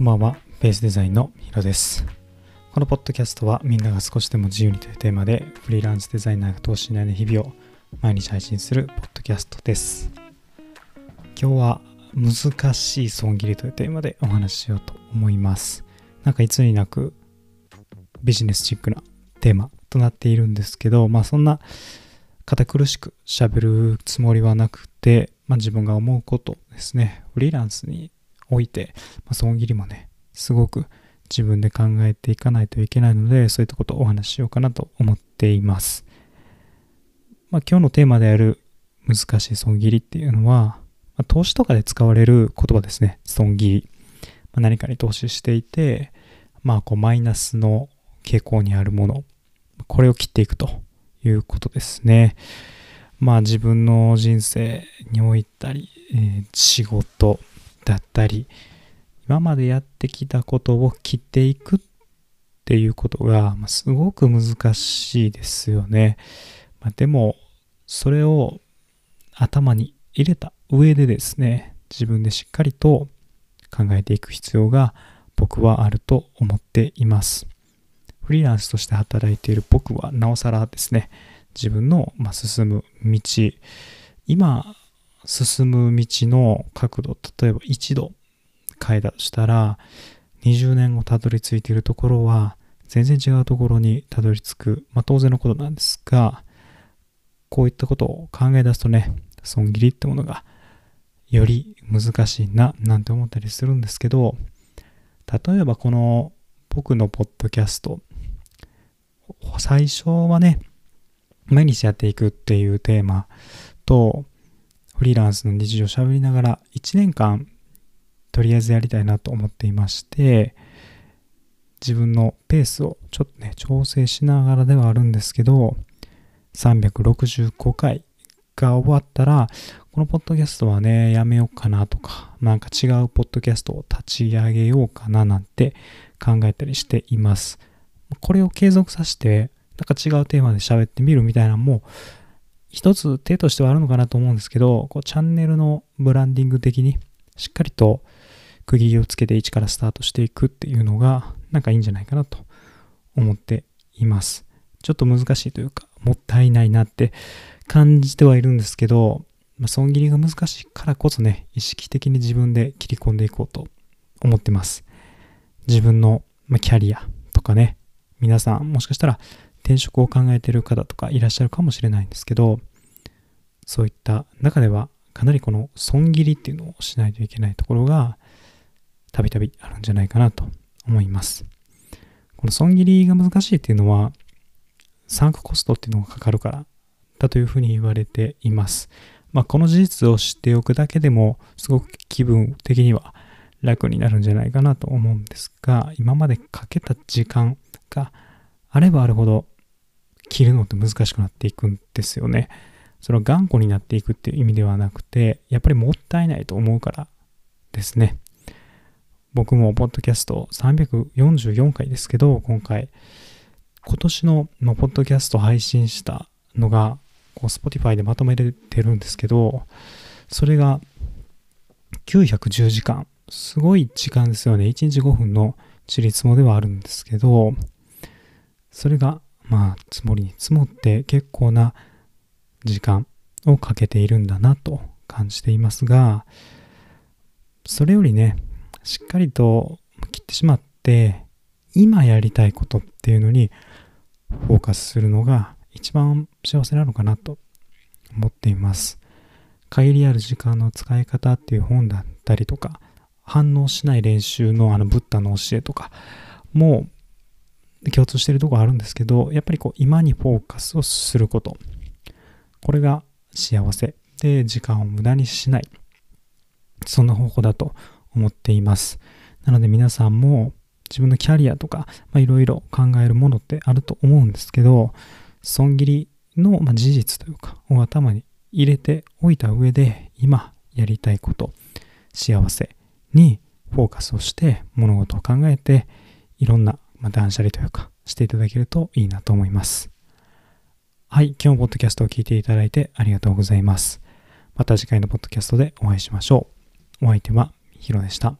こんばんは、ベースデザインのヒロです。このポッドキャストはみんなが少しでも自由にというテーマでフリーランスデザイナーが投資しない日々を毎日配信するポッドキャストです。今日は難しい損切りというテーマでお話ししようと思います。なんかいつになくビジネスチックなテーマとなっているんですけど、まあそんな堅苦しく喋るつもりはなくて、まあ自分が思うことですね。フリーランスにおいて、まあ、損切りもね、すごく自分で考えていかないといけないので、そういったことをお話ししようかなと思っています。まあ、今日のテーマである難しい損切りっていうのは、まあ、投資とかで使われる言葉ですね。損切り。まあ、何かに投資していて、まあ、こう、マイナスの傾向にあるもの、これを切っていくということですね。まあ、自分の人生においたり、えー仕事、だったり今までやってきたことを切っていくっていうことが、すごく難しいですよね。まあ、でもそれを頭に入れた上でですね自分でしっかりと考えていく必要が僕はあると思っています。フリーランスとして働いている僕はなおさらですね自分の進む道今進む道の角度例えば1度変えたとしたら20年後たどり着いているところは全然違うところにたどり着く、まあ、当然のことなんですがこういったことを考え出すとね損切りってものがより難しいななんて思ったりするんですけど例えばこの僕のポッドキャスト最初はね毎日やっていくっていうテーマとフリーランスの日常を喋りながら1年間とりあえずやりたいなと思っていまして自分のペースをちょっとね調整しながらではあるんですけど365回が終わったらこのポッドキャストはねやめようかなとかなんか違うポッドキャストを立ち上げようかななんて考えたりしています。これを継続させてなんか違うテーマで喋ってみるみたいなのも一つ手としてはあるのかなと思うんですけど、こうチャンネルのブランディング的にしっかりと区切りをつけて1からスタートしていくっていうのがなんかいいんじゃないかなと思っています。ちょっと難しいというか、もったいないなって感じてはいるんですけど、まあ、損切りが難しいからこそね、意識的に自分で切り込んでいこうと思ってます。自分のまあキャリアとかね、皆さんもしかしたら転職を考えている方とかいらっしゃるかもしれないんですけど、そういった中ではかなりこの損切りっていうのをしないといけないところがたびたびあるんじゃないかなと思います。この損切りが難しいっていうのはサンクコストっていうのがかかるからだというふうに言われています。まあこの事実を知っておくだけでもすごく気分的には楽になるんじゃないかなと思うんですが今までかけた時間があればあるほど切るのって難しくなっていくんですよね。それは頑固になっていくっていう意味ではなくて、やっぱりもったいないと思うからですね。僕もポッドキャスト344回ですけど、今回、今年のポッドキャスト配信したのが、こう Spotify でまとめれてるんですけど、それが910時間。すごい時間ですよね。1日5分のちりつもではあるんですけど、それがまあ積もりに積もって結構な時間をかけているんだなと感じていますがそれよりねしっかりと切ってしまって今やりたいことっていうのにフォーカスするのが一番幸せなのかなと思っています。限りある時間の使い方っていう本だったりとか反応しない練習のあのブッダの教えとかもう共通してるとこあるんですけどやっぱりこう今にフォーカスをすること。これが幸せ。で時間を無駄にしない。そんな方法だと思っています。なので皆さんも自分のキャリアとかいろいろ考えるものってあると思うんですけど損切りの、事実というかを頭に入れておいた上で今やりたいこと幸せにフォーカスをして物事を考えていろんな、まあ、断捨離というかしていただけるといいなと思いますはい、今日もポッドキャストを聞いていただいてありがとうございます。また次回のポッドキャストでお会いしましょう。お相手はヒロでした。